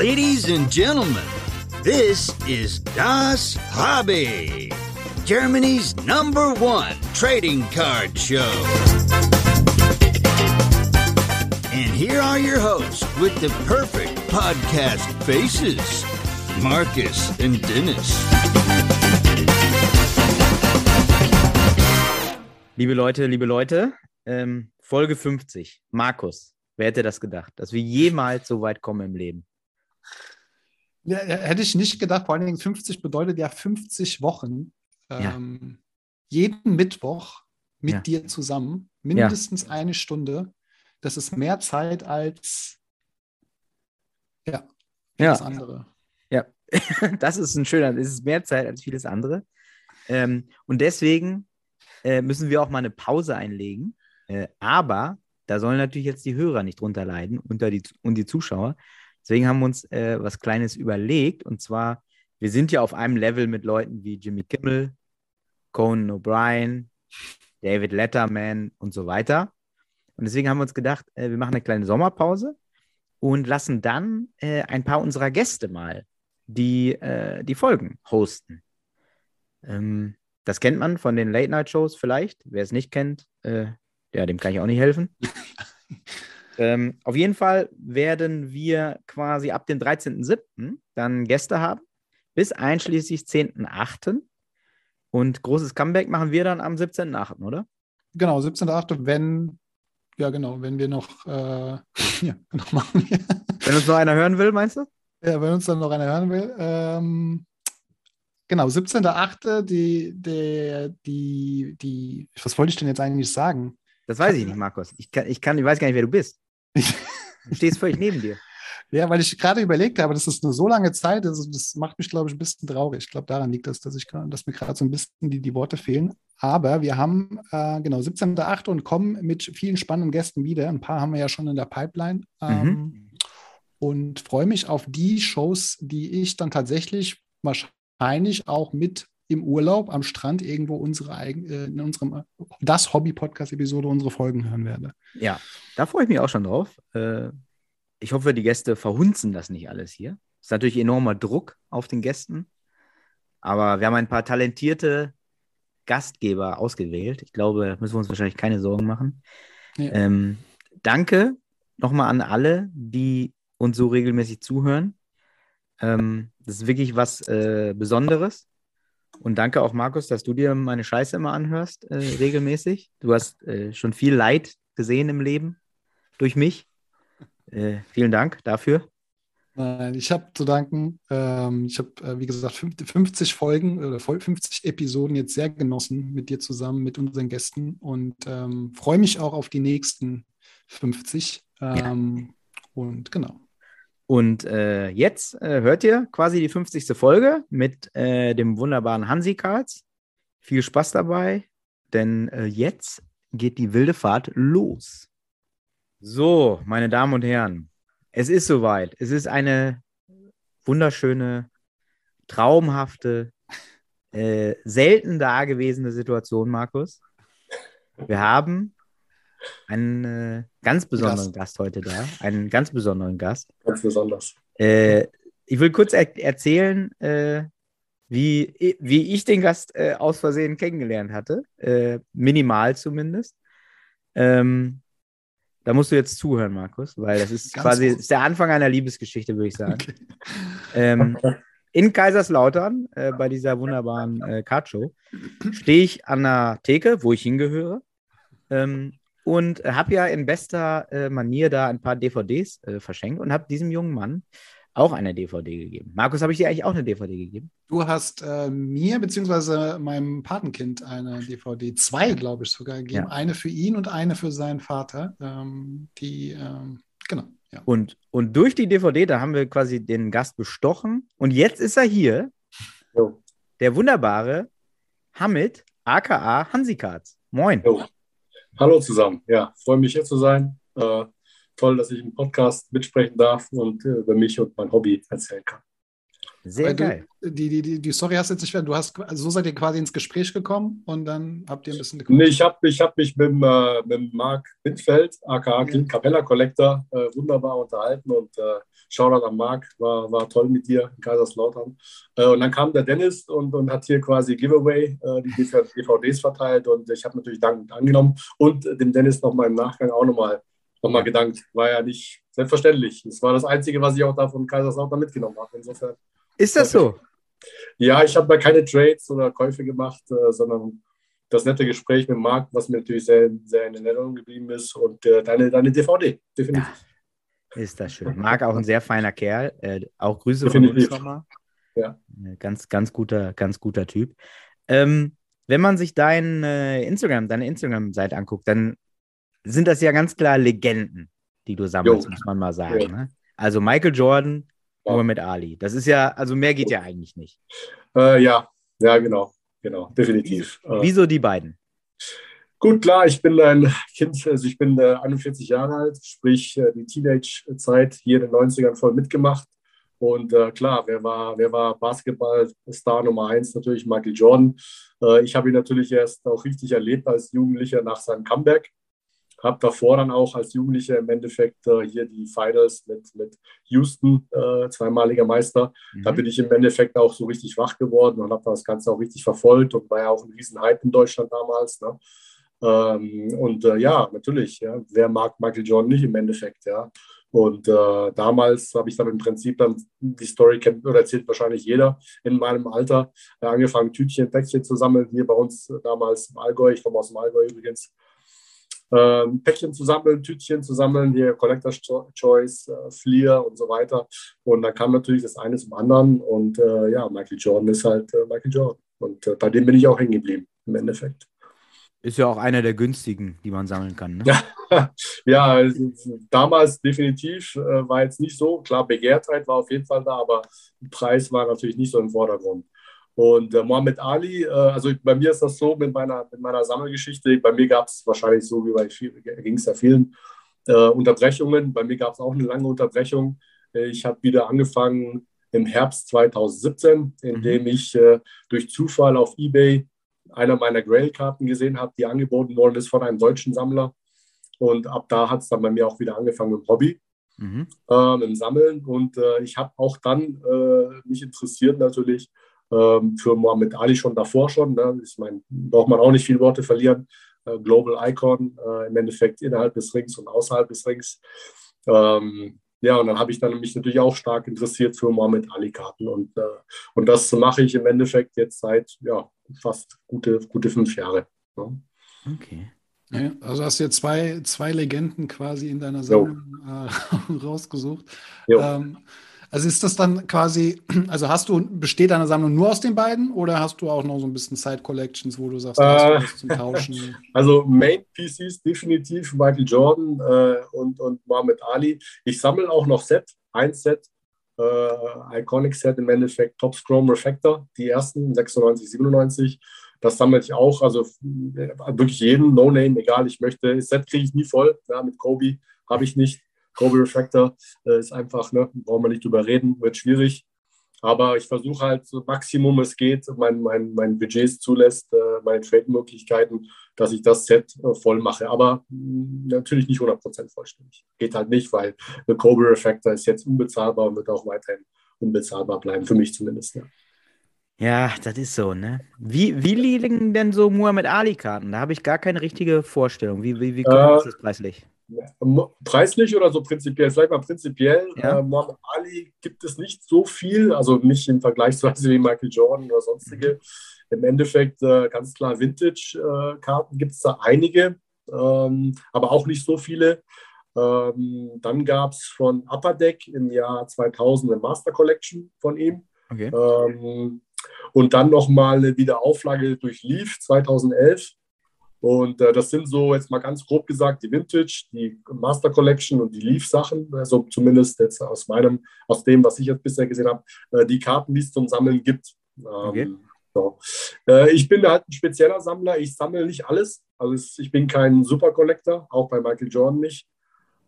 Ladies and gentlemen, this is Das Hobby, Germany's number one trading card show. And here are your hosts with the perfect podcast faces Marcus and Dennis. Liebe Leute, liebe Leute, ähm, Folge 50. Markus, wer hätte das gedacht, dass wir jemals so weit kommen im Leben? Ja, hätte ich nicht gedacht, vor allen Dingen 50 bedeutet ja 50 Wochen. Ähm, jeden Mittwoch mit Ja. dir zusammen, mindestens eine Stunde. Das ist mehr Zeit als ja, Ja. das andere. Ja, das ist ein schöner, es ist mehr Zeit als vieles andere. Ähm, und deswegen äh, müssen wir auch mal eine Pause einlegen. Äh, aber da sollen natürlich jetzt die Hörer nicht drunter leiden unter die, und die Zuschauer. Deswegen haben wir uns äh, was Kleines überlegt. Und zwar, wir sind ja auf einem Level mit Leuten wie Jimmy Kimmel, Conan O'Brien, David Letterman und so weiter. Und deswegen haben wir uns gedacht, äh, wir machen eine kleine Sommerpause und lassen dann äh, ein paar unserer Gäste mal die, äh, die Folgen hosten. Ähm, das kennt man von den Late-Night-Shows vielleicht. Wer es nicht kennt, äh, ja, dem kann ich auch nicht helfen. ähm, auf jeden Fall werden wir quasi ab dem 13.07. dann Gäste haben, bis einschließlich 10.08. Und großes Comeback machen wir dann am 17.08., oder? Genau, 17.8., wenn, ja genau, wenn wir noch, äh, ja, noch machen wir. Wenn uns noch einer hören will, meinst du? Ja, wenn uns dann noch einer hören will. Ähm, genau, 17.8., die, der, die, die, was wollte ich denn jetzt eigentlich sagen? Das weiß ich nicht, Markus. Ich, kann, ich, kann, ich weiß gar nicht, wer du bist. Du stehst völlig neben dir. Ja, weil ich gerade überlegt habe, das ist eine so lange Zeit, also das macht mich, glaube ich, ein bisschen traurig. Ich glaube, daran liegt das, dass, ich, dass mir gerade so ein bisschen die, die Worte fehlen. Aber wir haben, äh, genau, 17.8. und kommen mit vielen spannenden Gästen wieder. Ein paar haben wir ja schon in der Pipeline. Ähm, Mhm. Und freue mich auf die Shows, die ich dann tatsächlich wahrscheinlich auch mit im Urlaub am Strand irgendwo unsere eigen, äh, in unserem das Hobby-Podcast-Episode unsere Folgen hören werde. Ja, da freue ich mich auch schon drauf. Äh, ich hoffe, die Gäste verhunzen das nicht alles hier. Ist natürlich enormer Druck auf den Gästen. Aber wir haben ein paar talentierte Gastgeber ausgewählt. Ich glaube, da müssen wir uns wahrscheinlich keine Sorgen machen. Ja. Ähm, danke nochmal an alle, die uns so regelmäßig zuhören. Ähm, das ist wirklich was äh, Besonderes. Und danke auch, Markus, dass du dir meine Scheiße immer anhörst, äh, regelmäßig. Du hast äh, schon viel Leid gesehen im Leben durch mich. Äh, vielen Dank dafür. Nein, ich habe zu danken. Ähm, ich habe, äh, wie gesagt, fünf- 50 Folgen oder voll 50 Episoden jetzt sehr genossen mit dir zusammen, mit unseren Gästen und ähm, freue mich auch auf die nächsten 50. Ähm, Und genau. Und äh, jetzt äh, hört ihr quasi die 50. Folge mit äh, dem wunderbaren Hansi Karls. Viel Spaß dabei, denn äh, jetzt geht die wilde Fahrt los. So, meine Damen und Herren, es ist soweit. Es ist eine wunderschöne, traumhafte, äh, selten dagewesene Situation, Markus. Wir haben einen äh, ganz besonderen Gast. heute da, einen ganz besonderen Gast. Ganz besonders. Äh, ich will kurz er erzählen, äh, wie, wie ich den Gast äh, aus Versehen kennengelernt hatte. Äh, minimal zumindest. Ähm, da musst du jetzt zuhören, Markus, weil das ist Ganz quasi ist der Anfang einer Liebesgeschichte, würde ich sagen. Okay. Ähm, in Kaiserslautern, äh, bei dieser wunderbaren äh, Kartshow, stehe ich an der Theke, wo ich hingehöre, ähm, und habe ja in bester äh, Manier da ein paar DVDs äh, verschenkt und habe diesem jungen Mann auch eine DVD gegeben. Markus, habe ich dir eigentlich auch eine DVD gegeben? Du hast äh, mir bzw. meinem Patenkind eine DVD, zwei glaube ich sogar gegeben. Ja. Eine für ihn und eine für seinen Vater. Ähm, die, ähm, genau, ja. Und, und durch die DVD, da haben wir quasi den Gast bestochen. Und jetzt ist er hier, Jo. der wunderbare Hamid, aka Hansi Katz. Moin. Jo. Hallo zusammen. Ja, freue mich hier zu sein. Äh, toll, dass ich im Podcast mitsprechen darf und äh, über mich und mein Hobby erzählen kann. Sehr du- geil. Die, die, die, die Story hast du jetzt nicht, du hast, also so seid ihr quasi ins Gespräch gekommen und dann habt ihr ein bisschen Nee, ich habe ich hab mich mit, dem, äh, mit Marc Windfeld, aka Clint Capella Collector, äh, wunderbar unterhalten und äh, Shoutout an Marc, war, war toll mit dir in Kaiserslautern. Äh, und dann kam der Dennis und, und hat hier quasi Giveaway äh, die DVDs verteilt und ich habe natürlich dankend angenommen und dem Dennis nochmal im Nachgang auch nochmal noch mal gedankt. War ja nicht selbstverständlich. Das war das Einzige, was ich auch da von Kaiserslautern mitgenommen habe. Insofern. Ist das so? Ja, ich habe da keine Trades oder Käufe gemacht, äh, sondern das nette Gespräch mit Marc, was mir natürlich sehr, sehr in Erinnerung geblieben ist und äh, deine, deine DVD, definitiv. Ist das schön. Marc auch ein sehr feiner Kerl. Äh, auch Grüße von uns Definitiv. nochmal. Ja. Äh, Ganz, ganz guter, ganz guter Typ. Ähm, wenn man sich dein äh, Instagram, deine Instagram-Seite anguckt, dann sind das ja ganz klar Legenden, die du sammelst, Jo. muss man mal sagen. Ne? Also Michael Jordan, Ja. Muhammad Ali. Das ist ja, also mehr geht ja eigentlich nicht. Äh, ja, ja, genau, genau, definitiv. Äh, Wieso die beiden? Gut, klar, ich bin ein Kind, also ich bin äh, 41 Jahre alt, sprich äh, die Teenage-Zeit hier in den 90ern voll mitgemacht. Und äh, klar, wer war, wer war Basketball-Star Nummer eins? Natürlich Michael Jordan. Äh, ich habe ihn natürlich erst auch richtig erlebt als Jugendlicher nach seinem Comeback. Habe davor dann auch als Jugendlicher im Endeffekt äh, hier die Finals mit, mit Houston, äh, zweimaliger Meister, da Mhm. bin ich im Endeffekt auch so richtig wach geworden und habe das Ganze auch richtig verfolgt und war ja auch ein Riesenhype in Deutschland damals. Ne? Ähm, und äh, ja, natürlich, ja, wer mag Michael Jordan nicht im Endeffekt, ja. Und äh, damals habe ich dann im Prinzip dann die Story kennt oder erzählt wahrscheinlich jeder in meinem Alter äh, angefangen, Tütchen, Päckchen zu sammeln. Hier bei uns damals im Allgäu, ich komme aus dem Allgäu übrigens, ähm, Päckchen zu sammeln, Tütchen zu sammeln, hier Collector's Cho- Choice, äh, Fleer und so weiter. Und dann kam natürlich das eine zum anderen. Und äh, ja, Michael Jordan ist halt äh, Michael Jordan. Und äh, bei dem bin ich auch hängen geblieben, im Endeffekt. Ist ja auch einer der günstigen, die man sammeln kann. Ne? Ja, ja also, damals definitiv äh, war jetzt nicht so. Klar, Begehrtheit war auf jeden Fall da, aber Preis war natürlich nicht so im Vordergrund. Und äh, Mohammed Ali, äh, also bei mir ist das so mit meiner, mit meiner Sammelgeschichte. Bei mir gab es wahrscheinlich so wie bei ging es ja vielen äh, Unterbrechungen. Bei mir gab es auch eine lange Unterbrechung. Ich habe wieder angefangen im Herbst 2017, indem ich äh, durch Zufall auf eBay einer meiner Grail-Karten gesehen habe, die angeboten worden ist von einem deutschen Sammler. Und ab da hat es dann bei mir auch wieder angefangen mit dem Hobby, Mhm. mit dem Sammeln. Und äh, ich habe auch dann äh, mich interessiert natürlich ähm, für Mohammed Ali schon davor schon. Ne? Ich meine, braucht man auch nicht viele Worte verlieren. Äh, Global Icon äh, im Endeffekt innerhalb des Rings und außerhalb des Rings. Ähm, ja, und dann habe ich dann mich natürlich auch stark interessiert für Mohammed Ali-Karten. Und, äh, und das mache ich im Endeffekt jetzt seit ja, fast gute, gute fünf Jahre. Ne? Okay. Ja, also hast du jetzt zwei, zwei Legenden quasi in deiner Sammlung äh, rausgesucht. Jo. Ähm, also ist das dann quasi, also hast du, besteht deine Sammlung nur aus den beiden oder hast du auch noch so ein bisschen Side-Collections, wo du sagst, da Äh. zum Tauschen? Also Main PCs definitiv Michael Jordan äh, und, und Muhammad Ali. Ich sammle auch noch Set, ein Set, äh, Iconic Set im Endeffekt, Top Chrome Refactor, die ersten 96, 97. Das sammle ich auch, also äh, wirklich jeden, No Name, egal, ich möchte. Das Set kriege ich nie voll, ja, mit Kobe habe ich nicht. Kobe Refactor äh, ist einfach, ne, brauchen wir nicht drüber reden, wird schwierig. Aber ich versuche halt so Maximum es geht, mein, mein, mein Budget es zulässt, äh, meine Trade-Möglichkeiten, dass ich das Set äh, voll mache. Aber mh, natürlich nicht 100% vollständig. Geht halt nicht, weil der Kobe Refactor ist jetzt unbezahlbar und wird auch weiterhin unbezahlbar bleiben, für mich zumindest. Ja. Ja, das ist so, ne? Wie, wie liegen denn so Muhammad Ali-Karten? Da habe ich gar keine richtige Vorstellung. Wie, wie, wie kommt Äh, das preislich? Preislich oder so prinzipiell? Vielleicht mal prinzipiell. Ja. Äh, Muhammad Ali gibt es nicht so viel, also nicht im Vergleichsweise wie Michael Jordan oder sonstige. Im Endeffekt äh, ganz klar Vintage-Karten gibt es da einige, ähm, aber auch nicht so viele. Ähm, dann gab es von Upper Deck im Jahr 2000 eine Master Collection von ihm. Okay. Ähm, und dann nochmal eine Wiederauflage durch Leaf 2011. Und äh, das sind so jetzt mal ganz grob gesagt die Vintage, die Master Collection und die Leaf-Sachen, also zumindest jetzt aus meinem, aus dem, was ich jetzt bisher gesehen habe, äh, die Karten, die es zum Sammeln gibt. Ähm, Okay. so. äh, ich bin halt ein spezieller Sammler, ich sammle nicht alles. Also ich bin kein Super Collector, auch bei Michael Jordan nicht.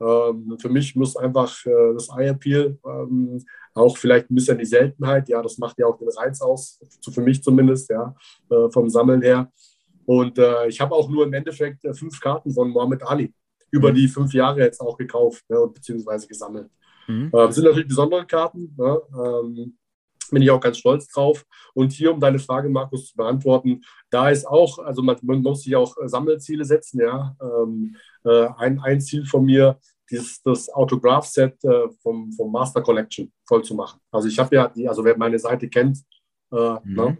Ähm, für mich muss einfach äh, das Eye-Appeal, ähm, auch vielleicht ein bisschen die Seltenheit, ja, das macht ja auch den Reiz aus, für mich zumindest, ja, äh, vom Sammeln her. Und äh, ich habe auch nur im Endeffekt äh, fünf Karten von Mohammed Ali über mhm. die fünf Jahre jetzt auch gekauft ne, beziehungsweise gesammelt. Mhm. Äh, sind natürlich besondere Karten. Ne, ähm, bin ich auch ganz stolz drauf. Und hier, um deine Frage, Markus, zu beantworten, da ist auch, also man, man muss sich auch Sammelziele setzen, ja. Ähm, äh, ein, ein Ziel von mir, dieses, das Autograph-Set äh, vom, vom Master Collection voll zu machen. Also ich habe ja die, also wer meine Seite kennt, äh, mhm. ne,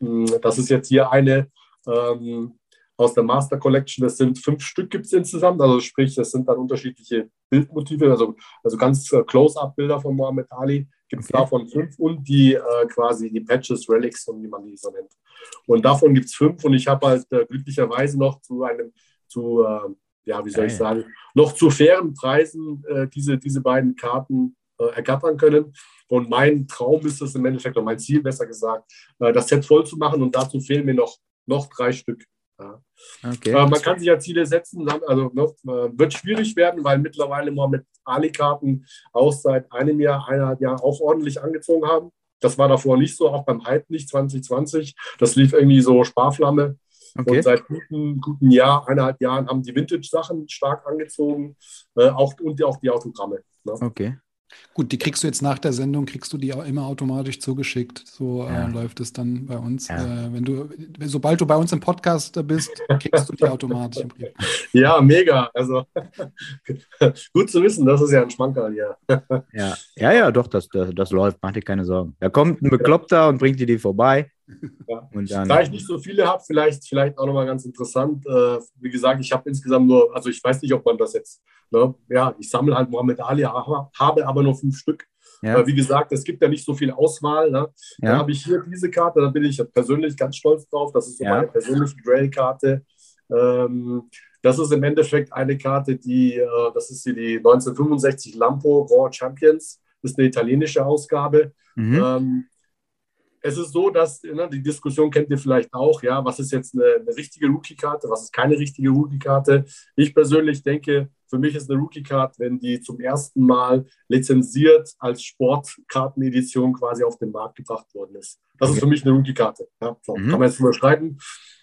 mm, das ist jetzt hier eine ähm, aus der Master Collection. Das sind fünf Stück gibt es insgesamt. Also sprich, das sind dann unterschiedliche Bildmotive, also, also ganz äh, Close-Up-Bilder von Muhammad Ali gibt es okay. davon fünf und die äh, quasi die Patches, Relics, wie man die so nennt. Und davon gibt es fünf und ich habe halt äh, glücklicherweise noch zu einem, zu, äh, ja, wie soll ich sagen, noch zu fairen Preisen äh, diese, diese beiden Karten äh, ergattern können. Und mein Traum ist es im Endeffekt, oder mein Ziel besser gesagt, äh, das Set voll zu machen und dazu fehlen mir noch, noch drei Stück. Ja. Okay. Äh, man kann sich ja Ziele setzen, also ne, wird schwierig werden, weil mittlerweile mal mit Ali-Karten auch seit einem Jahr, eineinhalb Jahren auch ordentlich angezogen haben. Das war davor nicht so, auch beim Hype nicht 2020. Das lief irgendwie so Sparflamme. Okay. Und seit guten, guten Jahr, eineinhalb Jahren haben die Vintage-Sachen stark angezogen äh, auch, und auch die Autogramme. Ne? Okay. Gut, die kriegst du jetzt nach der Sendung, kriegst du die auch immer automatisch zugeschickt. So äh, ja. äh, läuft es dann bei uns. Ja. Äh, wenn du, sobald du bei uns im Podcast bist, kriegst du die automatisch im Brief. Ja, mega. Also gut zu wissen, das ist ja ein Schmankerl hier. ja. ja, ja, doch, das, das, das läuft, mach dir keine Sorgen. Da kommt ein Bekloppter und bringt dir die vorbei. Ja. Dann, da ich nicht so viele habe, vielleicht, vielleicht auch nochmal ganz interessant. Äh, wie gesagt, ich habe insgesamt nur, also ich weiß nicht, ob man das jetzt, ne, ja, ich sammle halt Mohammed Ali, habe aber nur fünf Stück. Ja. Äh, wie gesagt, es gibt ja nicht so viel Auswahl. Ne? Ja. Da habe ich hier diese Karte, da bin ich persönlich ganz stolz drauf. Das ist so ja. meine persönliche Grail-Karte. Ähm, das ist im Endeffekt eine Karte, die, äh, das ist hier die 1965 Lampo Grand Champions. Das ist eine italienische Ausgabe. Mhm. Ähm, es ist so, dass ne, die Diskussion kennt ihr vielleicht auch, ja, was ist jetzt eine, eine richtige Rookie-Karte, was ist keine richtige Rookie-Karte. Ich persönlich denke, für mich ist eine Rookie-Card, wenn die zum ersten Mal lizenziert als Sportkartenedition quasi auf den Markt gebracht worden ist. Das okay. ist für mich eine Rookie-Karte. Ja, so, mhm. Kann man jetzt überschreiten.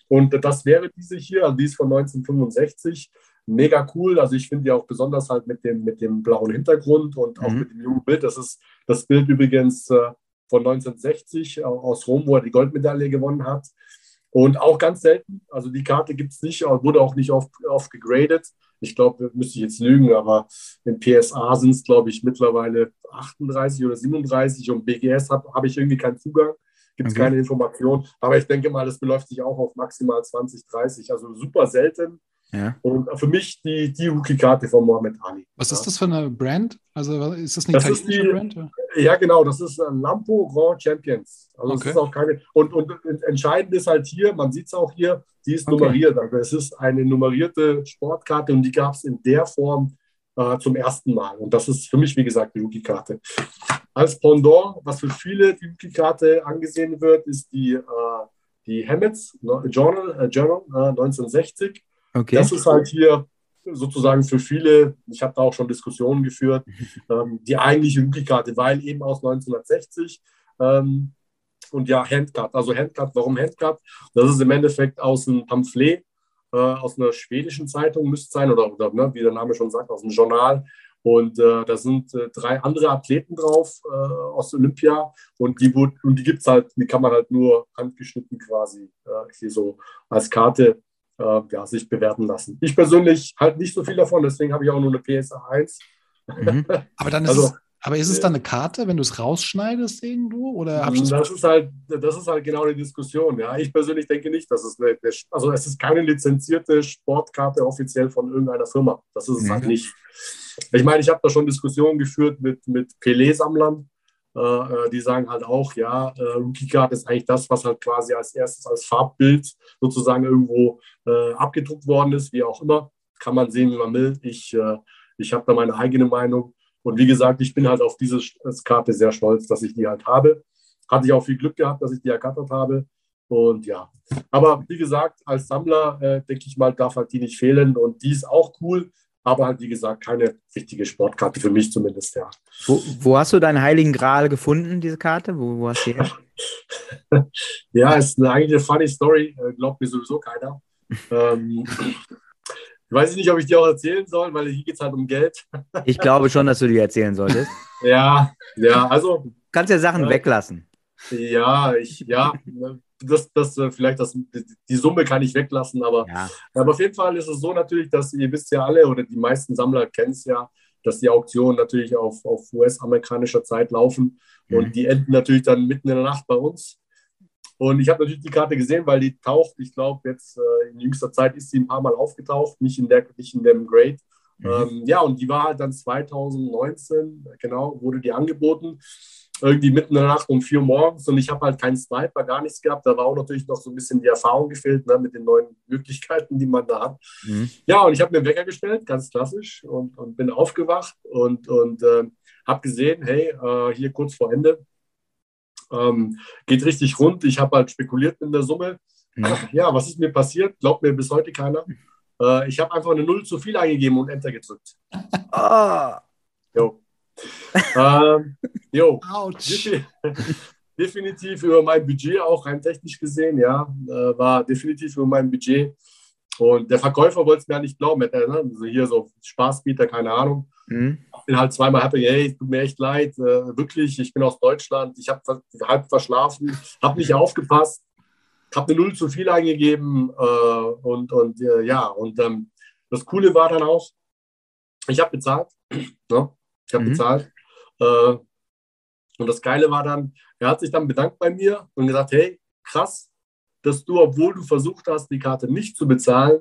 Und das wäre diese hier, also die ist von 1965 mega cool. Also ich finde die auch besonders halt mit dem, mit dem blauen Hintergrund und auch mhm. mit dem jungen Bild. Das ist das Bild übrigens äh, von 1960 aus Rom, wo er die Goldmedaille gewonnen hat. Und auch ganz selten, also die Karte gibt es nicht, wurde auch nicht oft, oft gegradet. Ich glaube, müsste ich jetzt lügen, aber in PSA sind es, glaube ich, mittlerweile 38 oder 37 und BGS habe hab ich irgendwie keinen Zugang, gibt es okay. keine Information. Aber ich denke mal, das beläuft sich auch auf maximal 20, 30, also super selten. Ja. Und für mich die, die Rookie-Karte von Mohamed Ali. Was ja. ist das für eine Brand? Also ist das eine das italienische die, Brand? Ja, genau, das ist Lampo Grand Champions. Also okay. ist auch keine. Und, und entscheidend ist halt hier, man sieht es auch hier, die ist okay. nummeriert. Also es ist eine nummerierte Sportkarte und die gab es in der Form äh, zum ersten Mal. Und das ist für mich, wie gesagt, die Rookie-Karte. Als Pendant, was für viele die Rookie-Karte angesehen wird, ist die, äh, die Hammets Journal, äh, Journal 1960. Okay. Das ist halt hier sozusagen für viele, ich habe da auch schon Diskussionen geführt, ähm, die eigentliche Rookie-Karte, weil eben aus 1960 ähm, und ja, Handcard. Also Handcard, warum Handcard? Das ist im Endeffekt aus einem Pamphlet, äh, aus einer schwedischen Zeitung müsste es sein, oder, oder ne, wie der Name schon sagt, aus einem Journal. Und äh, da sind äh, drei andere Athleten drauf äh, aus Olympia und die, die gibt es halt, die kann man halt nur handgeschnitten quasi äh, hier so als Karte äh, ja, sich bewerten lassen. Ich persönlich halte nicht so viel davon, deswegen habe ich auch nur eine PSA 1. Mhm. Aber dann ist also, es, aber ist es dann eine Karte, wenn du es rausschneidest irgendwo? Oder das, ist halt, das ist halt genau die Diskussion. Ja. Ich persönlich denke nicht, dass es eine, also es ist keine lizenzierte Sportkarte offiziell von irgendeiner Firma. Das ist es mhm. halt nicht. Ich meine, ich habe da schon Diskussionen geführt mit, mit Pelé-Sammlern äh, äh, die sagen halt auch, ja, äh, Rookie Card ist eigentlich das, was halt quasi als erstes als Farbbild sozusagen irgendwo äh, abgedruckt worden ist, wie auch immer. Kann man sehen, wie man will. Ich, äh, ich habe da meine eigene Meinung. Und wie gesagt, ich bin halt auf diese Karte sehr stolz, dass ich die halt habe. Hatte ich auch viel Glück gehabt, dass ich die ergattert habe. Und ja, aber wie gesagt, als Sammler, äh, denke ich mal, darf halt die nicht fehlen. Und die ist auch cool, aber halt, wie gesagt, keine richtige Sportkarte für mich zumindest, ja. Wo, wo hast du deinen Heiligen Gral gefunden, diese Karte? Wo, wo hast du die ja, ist eine, eigentlich eine funny Story, äh, glaubt mir sowieso keiner. ähm, ich weiß nicht, ob ich die auch erzählen soll, weil hier geht es halt um Geld. ich glaube schon, dass du die erzählen solltest. Ja, ja, also. Du kannst ja Sachen ja, weglassen. Ja, ich, ja, das, das, äh, vielleicht das, die Summe kann ich weglassen, aber, Ja. aber auf jeden Fall ist es so natürlich, dass ihr wisst ja alle oder die meisten Sammler kennen es ja, dass die Auktionen natürlich auf, auf US-amerikanischer Zeit laufen Mhm. und die enden natürlich dann mitten in der Nacht bei uns. Und ich habe natürlich die Karte gesehen, weil die taucht, ich glaube, jetzt äh, in jüngster Zeit ist sie ein paar Mal aufgetaucht, nicht in, der, nicht in dem Grade. Mhm. Ähm, ja, und die war halt dann 2019, genau, wurde die angeboten. Irgendwie mitten in der Nacht um 4 Uhr morgens und ich habe halt keinen Sniper, gar nichts gehabt. Da war auch natürlich noch so ein bisschen die Erfahrung gefehlt ne, mit den neuen Möglichkeiten, die man da hat. Mhm. Ja, und ich habe mir einen Wecker gestellt, ganz klassisch, und, und bin aufgewacht und, und äh, habe gesehen, hey, äh, hier kurz vor Ende ähm, geht richtig rund. Ich habe halt spekuliert in der Summe. Mhm. Ja, was ist mir passiert? Glaubt mir bis heute keiner. Äh, ich habe einfach eine Null zu viel eingegeben und Enter gedrückt. Oh, Jo. Ähm, jo. Definitiv über mein Budget, auch rein technisch gesehen, ja, äh, war definitiv über mein Budget. Und der Verkäufer wollte es mir ja nicht glauben. Er, ne? Also hier so Spaßbieter, keine Ahnung. Mhm. Bin halt zweimal happy, hey, es tut mir echt leid, äh, wirklich, ich bin aus Deutschland, ich habe halb verschlafen, habe nicht aufgepasst, habe eine Null zu viel eingegeben äh, und, und äh, ja, und ähm, das Coole war dann auch, ich habe bezahlt, ne? Ich habe Mhm. bezahlt äh, und das Geile war dann, er hat sich dann bedankt bei mir und gesagt, hey, krass, dass du, obwohl du versucht hast, die Karte nicht zu bezahlen,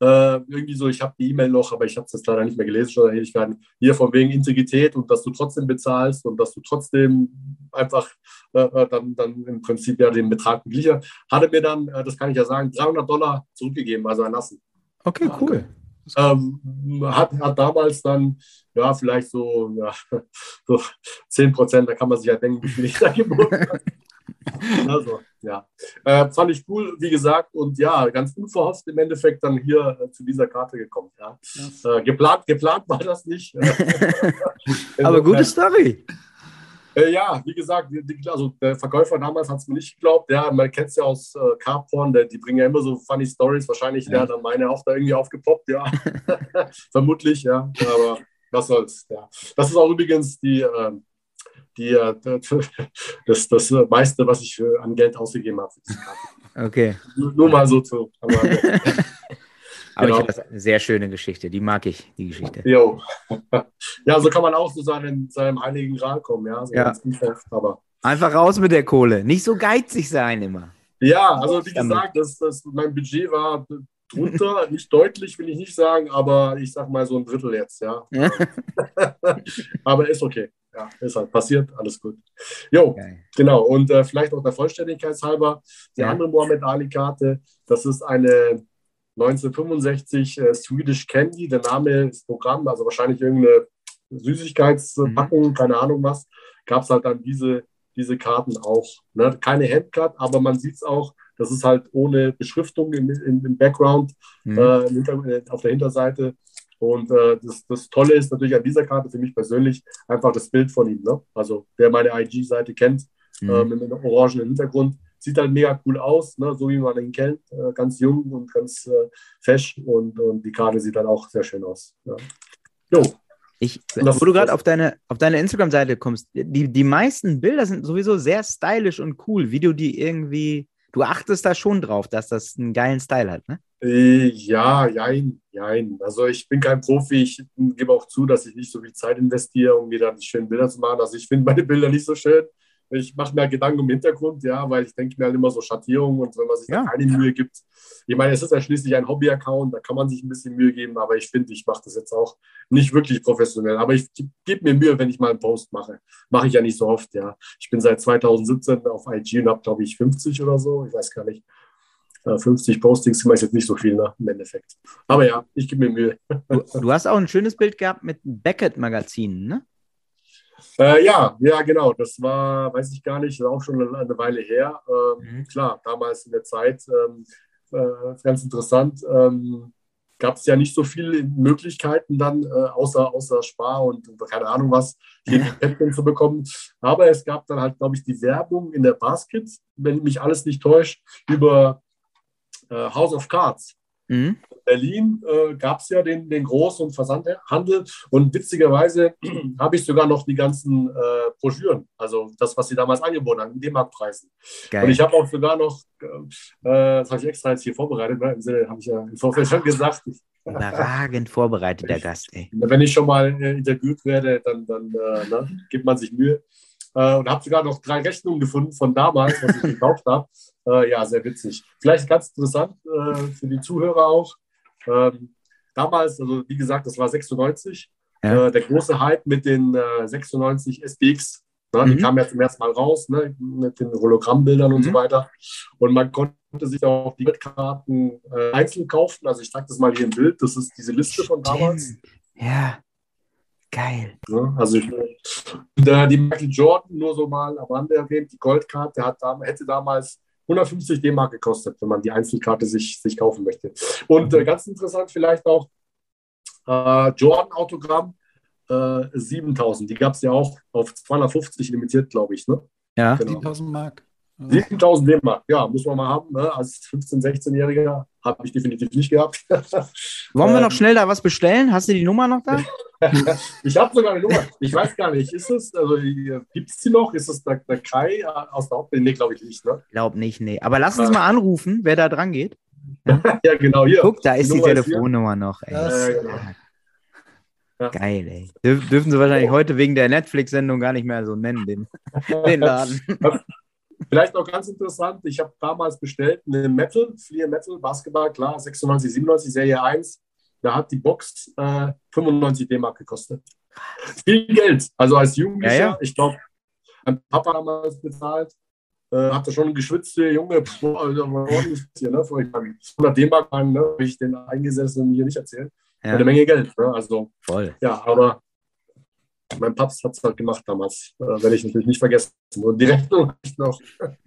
äh, irgendwie so, ich habe die E-Mail noch, aber ich habe es jetzt leider nicht mehr gelesen, schon Ewigkeiten, hier von wegen Integrität und dass du trotzdem bezahlst und dass du trotzdem einfach äh, äh, dann, dann im Prinzip ja den Betrag beglichen hast, hat er mir dann, äh, das kann ich ja sagen, 300 Dollar zurückgegeben, also erlassen. Okay, cool. Ähm, hat, hat damals dann, ja, vielleicht so, ja, so 10 Prozent, da kann man sich ja denken, wie viel ich da geboten habe. Also, ja. Äh, fand ich cool, wie gesagt, und ja, ganz unverhofft im Endeffekt dann hier äh, zu dieser Karte gekommen. Ja. Äh, geplant, geplant war das nicht. Aber gute Story. Äh, ja, wie gesagt, die, also der Verkäufer damals hat es mir nicht geglaubt. Ja, man kennt es ja aus äh, Carporn, der, die bringen ja immer so funny Stories. Wahrscheinlich wäre dann meine auch da irgendwie aufgepoppt, ja. Vermutlich, ja. Aber was soll's, ja. Das ist auch übrigens die, äh, die, äh, das, das meiste, was ich äh, an Geld ausgegeben habe. Okay. Nur, nur mal so zu. Aber, Aber Genau. ich finde das eine sehr schöne Geschichte. Die mag ich, die Geschichte. jo. Ja, so kann man auch zu seinem, seinem heiligen Gral kommen, ja. So Ja. unverhofft, aber. Einfach raus mit der Kohle. Nicht so geizig sein immer. Ja, also wie gesagt, das, das, mein Budget war drunter, nicht deutlich, will ich nicht sagen, aber ich sag mal so ein Drittel jetzt, ja. aber ist okay. Ja, ist halt passiert, alles gut. Jo, Geil. genau. Und äh, vielleicht auch der Vollständigkeit halber, die Ja. andere Mohammed Ali-Karte, das ist eine 1965 äh, Swedish Candy. Der Name ist Programm, also wahrscheinlich irgendeine Süßigkeitspackung, keine Ahnung was. Gab es halt dann diese, diese Karten auch. Ne? Keine Handcard, aber man sieht es auch, das ist halt ohne Beschriftung im, im, im Background, Mhm. äh, im äh, auf der Hinterseite. Und äh, das, das Tolle ist natürlich an dieser Karte für mich persönlich einfach das Bild von ihm. Ne? Also wer meine IG-Seite kennt, Mhm. äh, mit einem orangenen Hintergrund, sieht halt mega cool aus, ne? so wie man ihn kennt. Äh, ganz jung und ganz äh, fesch und, und die Karte sieht dann auch sehr schön aus. Ja. Jo, Ich, wo du gerade auf deine, auf deine Instagram-Seite kommst, die, die meisten Bilder sind sowieso sehr stylisch und cool, wie du die irgendwie, du achtest da schon drauf, dass das einen geilen Style hat, ne? Äh, ja, jein, jein. Also ich bin kein Profi. Ich gebe auch zu, dass ich nicht so viel Zeit investiere, um mir da die schönen Bilder zu machen. Also ich finde meine Bilder nicht so schön. Ich mache mir Gedanken um den Hintergrund, ja, weil ich denke mir halt immer so Schattierungen und wenn man sich Ja. da keine Mühe gibt. Ich meine, es ist ja schließlich ein Hobby-Account, da kann man sich ein bisschen Mühe geben, aber ich finde, ich mache das jetzt auch nicht wirklich professionell. Aber ich gebe mir Mühe, wenn ich mal einen Post mache. Mache ich ja nicht so oft, ja. Ich bin seit 2017 auf IG und habe, glaube ich, 50 oder so. Ich weiß gar nicht. Äh, 50 Postings sind jetzt nicht so viel, ne, im Endeffekt. Aber ja, ich gebe mir Mühe. Du, du hast auch ein schönes Bild gehabt mit Beckett-Magazinen, ne? Äh, ja, ja, genau. Das war, weiß ich gar nicht, auch schon eine, Weile her. Ähm, Mhm. Klar, damals in der Zeit ähm, äh, ganz interessant. Ähm, gab es ja nicht so viele Möglichkeiten dann, äh, außer, außer Spar und, keine Ahnung was, hier die Pac-Man zu bekommen. Aber es gab dann halt, glaube ich, die Werbung in der Basket, wenn mich alles nicht täuscht, über äh, House of Cards. Mhm. Berlin äh, gab es ja den, den Groß- und Versandhandel und witzigerweise habe ich sogar noch die ganzen äh, Broschüren, also das, was sie damals angeboten haben, D-Mark-Preisen. Geil. Und ich habe auch sogar noch, äh, das habe ich extra jetzt hier vorbereitet, ne? im Sinne habe ich ja im Vorfeld schon gesagt, ich, Überragend vorbereitet, der Gast, ey. wenn ich schon mal äh, interviewt werde, dann, dann äh, ne, gibt man sich Mühe. Äh, und habe sogar noch drei Rechnungen gefunden von damals, was ich gekauft habe. Äh, ja, sehr witzig. Vielleicht ganz interessant äh, für die Zuhörer auch. Ähm, damals, also wie gesagt, das war 96, Ja. äh, der große Hype mit den äh, 96 SPX. Ne, Die Mhm. kamen ja zum ersten Mal raus, ne, mit den Hologrammbildern und Mhm. so weiter. Und man konnte sich auch die Karten äh, einzeln kaufen. Also ich zeige das mal hier im Bild. Das ist diese Liste von damals. Ja. Geil. Ne? Also ich, und, äh, die Michael Jordan, nur so mal am Rande erwähnt, die Goldkarte hat hätte damals 150 D-Mark gekostet, wenn man die Einzelkarte sich, sich kaufen möchte. Und äh, ganz interessant vielleicht auch äh, Jordan-Autogramm äh, 7000. Die gab es ja auch auf 250 limitiert, glaube ich. Ne? Ja. Genau. 7000 Mark. 7000 D-Mark, ja, muss man mal haben. Ne? Als 15-, 16-Jähriger habe ich definitiv nicht gehabt. Wollen wir noch Ähm, schnell da was bestellen? Hast du die Nummer noch da? ich habe sogar eine Nummer. Ich weiß gar nicht. Ist es, also gibt es die noch? Ist es der, der Kai äh, aus der Hauptbild? Nee, glaube ich nicht. Ne? Glaub nicht, nee. Aber lass uns mal anrufen, wer da dran geht. Ja, genau, hier. Guck, da ist die ist hier. Telefonnummer noch, ey. Äh, genau. Ja. Geil, ey. Dürf, dürfen sie wahrscheinlich heute wegen der Netflix-Sendung gar nicht mehr so nennen, den, den Laden. Vielleicht auch ganz interessant, ich habe damals bestellt eine Metal, Fleer Metal, Basketball, klar, 96, 97, Serie 1. Da hat die Box äh, 95 D-Mark gekostet. Viel Geld. Also als Jugendlicher, Ja, ja. ich glaube, mein Papa damals bezahlt, äh, hatte schon einen geschwitzte Junge, ordentlich hier, ne? Vor 100 D-Mark, ne? Habe ich den Eingesessenen hier nicht erzählen. Ja, Eine Menge Geld. Ne? Also, voll. ja, aber mein Paps hat es halt gemacht damals. Äh, werde ich natürlich nicht vergessen. Und die Rechnung ich noch.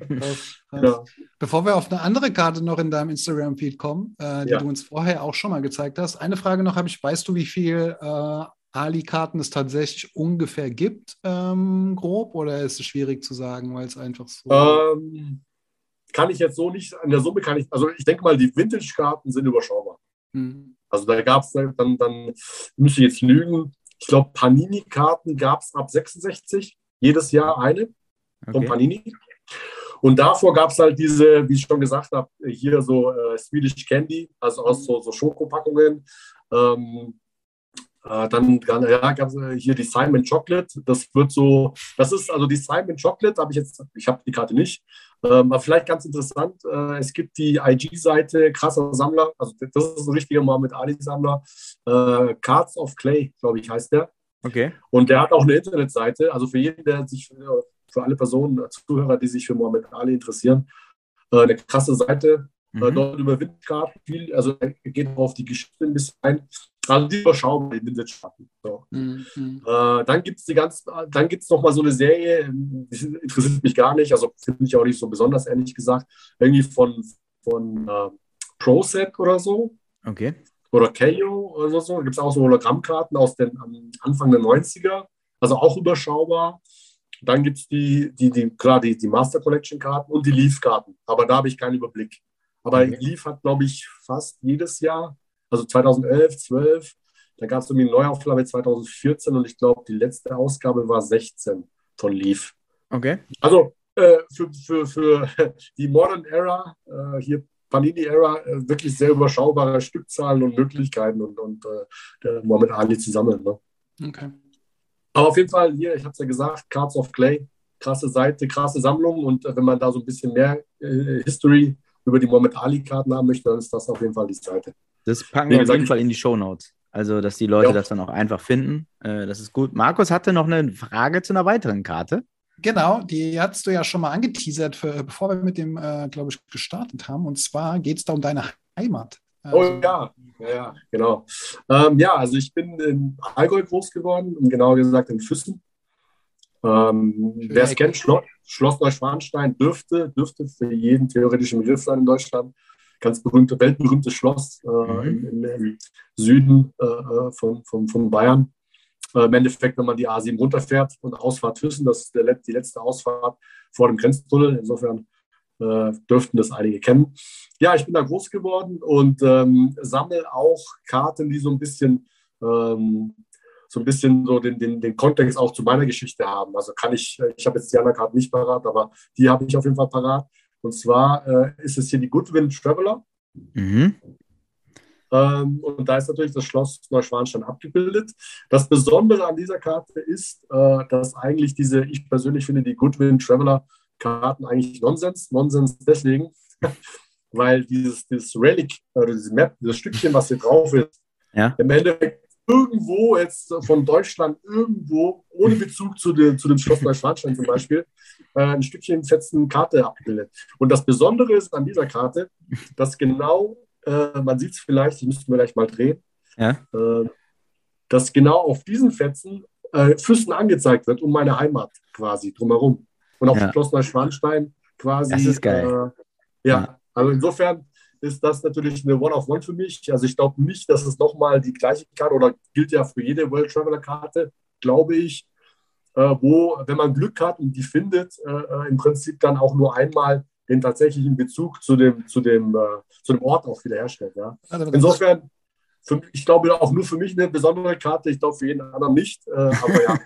Ja. Bevor wir auf eine andere Karte noch in deinem Instagram-Feed kommen, äh, die Ja. du uns vorher auch schon mal gezeigt hast, eine Frage noch habe ich, weißt du, wie viel äh, Ali-Karten es tatsächlich ungefähr gibt, ähm, grob, oder ist es schwierig zu sagen, weil es einfach so... Ähm, kann ich jetzt so nicht, in der Summe kann ich, also ich denke mal, die Vintage-Karten sind überschaubar. Hm. Also da gab es dann, dann müsste ich jetzt lügen, ich glaube, Panini-Karten gab es ab 66, jedes Jahr eine von Okay. Panini. Und davor gab es halt diese, wie ich schon gesagt habe, hier so äh, Swedish Candy, also aus so, so Schokopackungen. Ähm, äh, dann ja, gab es hier die Simon Chocolate. Das wird so, das ist also die Simon Chocolate, habe ich jetzt, ich habe die Karte nicht. Ähm, aber vielleicht ganz interessant, äh, es gibt die IG-Seite krasser Sammler, also das ist ein richtiger Mohammed Ali-Sammler, äh, Cards of Clay, glaube ich, heißt der. Okay. Und der hat auch eine Internetseite, also für jeden, der sich, für, für alle Personen, äh, Zuhörer, die sich für Mohammed Ali interessieren, äh, eine krasse Seite. Äh, Mhm. dort über Vintage-Karten viel, also er geht auch auf die Geschichte ein bisschen ein. Also die überschauen die Vintage-Karten. So. Hm, hm. Äh, dann gibt es die ganz, dann gibt es nochmal so eine Serie, ähm, die interessiert mich gar nicht, also finde ich auch nicht so besonders, ehrlich gesagt, irgendwie von, von äh, ProSet oder so Okay. oder KO oder so. Da gibt es auch so Hologrammkarten aus den am Anfang der 90er, also auch überschaubar. Dann gibt es die, die, die, klar, die, die Master Collection Karten und die Leaf-Karten, aber da habe ich keinen Überblick. Aber Okay. Leaf hat, glaube ich, fast jedes Jahr, also 2011, 12, da gab es irgendwie eine Neuauflage 2014 und ich glaube, die letzte Ausgabe war 16 von Leaf. Okay. Also äh, für, für, für die Modern Era, äh, hier Panini Era, äh, wirklich sehr überschaubare Stückzahlen und Möglichkeiten und, und äh, der Mohammed Ali zu sammeln. Ne? Okay. Aber auf jeden Fall hier, ich habe es ja gesagt, Cards of Clay, krasse Seite, krasse Sammlung und äh, wenn man da so ein bisschen mehr äh, History über die Mohammed Ali-Karten haben möchte, dann ist das auf jeden Fall die Seite. Das packen wir auf jeden Fall in die Shownotes. Also, dass die Leute Ja. das dann auch einfach finden. Äh, das ist gut. Markus hatte noch eine Frage zu einer weiteren Karte. Genau, die hast du ja schon mal angeteasert, für, bevor wir mit dem, äh, glaube ich, gestartet haben. Und zwar geht es da um deine Heimat. Oh Also, ja, ja, ja genau. Ähm, ja, also ich bin in Allgäu groß geworden, genauer gesagt in Füssen. Ähm, Wer es kennt, Schloss, Schloss Neuschwanstein dürfte, dürfte für jeden theoretischen Begriff sein in Deutschland. ganz berühmte, weltberühmtes Schloss äh, mhm. im, im, Süden äh, äh, von, von, von Bayern. Äh, Im Endeffekt, wenn man die A7 runterfährt und Ausfahrt Füssen, das ist der, die letzte Ausfahrt vor dem Grenztunnel. Insofern äh, dürften das einige kennen. Ja, ich bin da groß geworden und ähm, sammle auch Karten, die so ein bisschen ähm, so ein bisschen so den, den, den Kontext auch zu meiner Geschichte haben. Also kann ich, ich habe jetzt die anderen Karten nicht parat, aber die habe ich auf jeden Fall parat. Und zwar äh, ist es hier die Goodwin Traveler. Mhm. Ähm, und da ist natürlich das Schloss Neuschwanstein abgebildet. Das Besondere an dieser Karte ist, äh, dass eigentlich diese, ich persönlich finde die Goodwin Traveler Karten eigentlich Nonsens. Nonsens deswegen, weil dieses, dieses Relic, oder diese Map, das Stückchen, was hier drauf ist, ja. im Endeffekt irgendwo jetzt von Deutschland irgendwo ohne Bezug zu, den, zu dem Schloss Neuschwanstein zum Beispiel äh, ein Stückchen fetzen Karte abbildet. Und das Besondere ist an dieser Karte, dass genau, äh, man sieht es vielleicht, die müssten wir gleich mal drehen, ja. äh, dass genau auf diesen Fetzen äh, Füssen angezeigt wird, um meine Heimat quasi drumherum. Und auf ja. Schloss Neuschwanstein quasi. Das ist geil. Äh, ja, ja, also insofern ist das natürlich eine One-of-One für mich. Also ich glaube nicht, dass es nochmal die gleiche Karte oder gilt ja für jede World Traveler Karte, glaube ich, äh, wo, wenn man Glück hat und die findet, äh, äh, im Prinzip dann auch nur einmal den tatsächlichen Bezug zu dem, zu dem, äh, zu dem Ort auch wiederherstellt. Ja. Insofern, für, ich glaube auch nur für mich eine besondere Karte, ich glaube für jeden anderen nicht, äh, aber ja.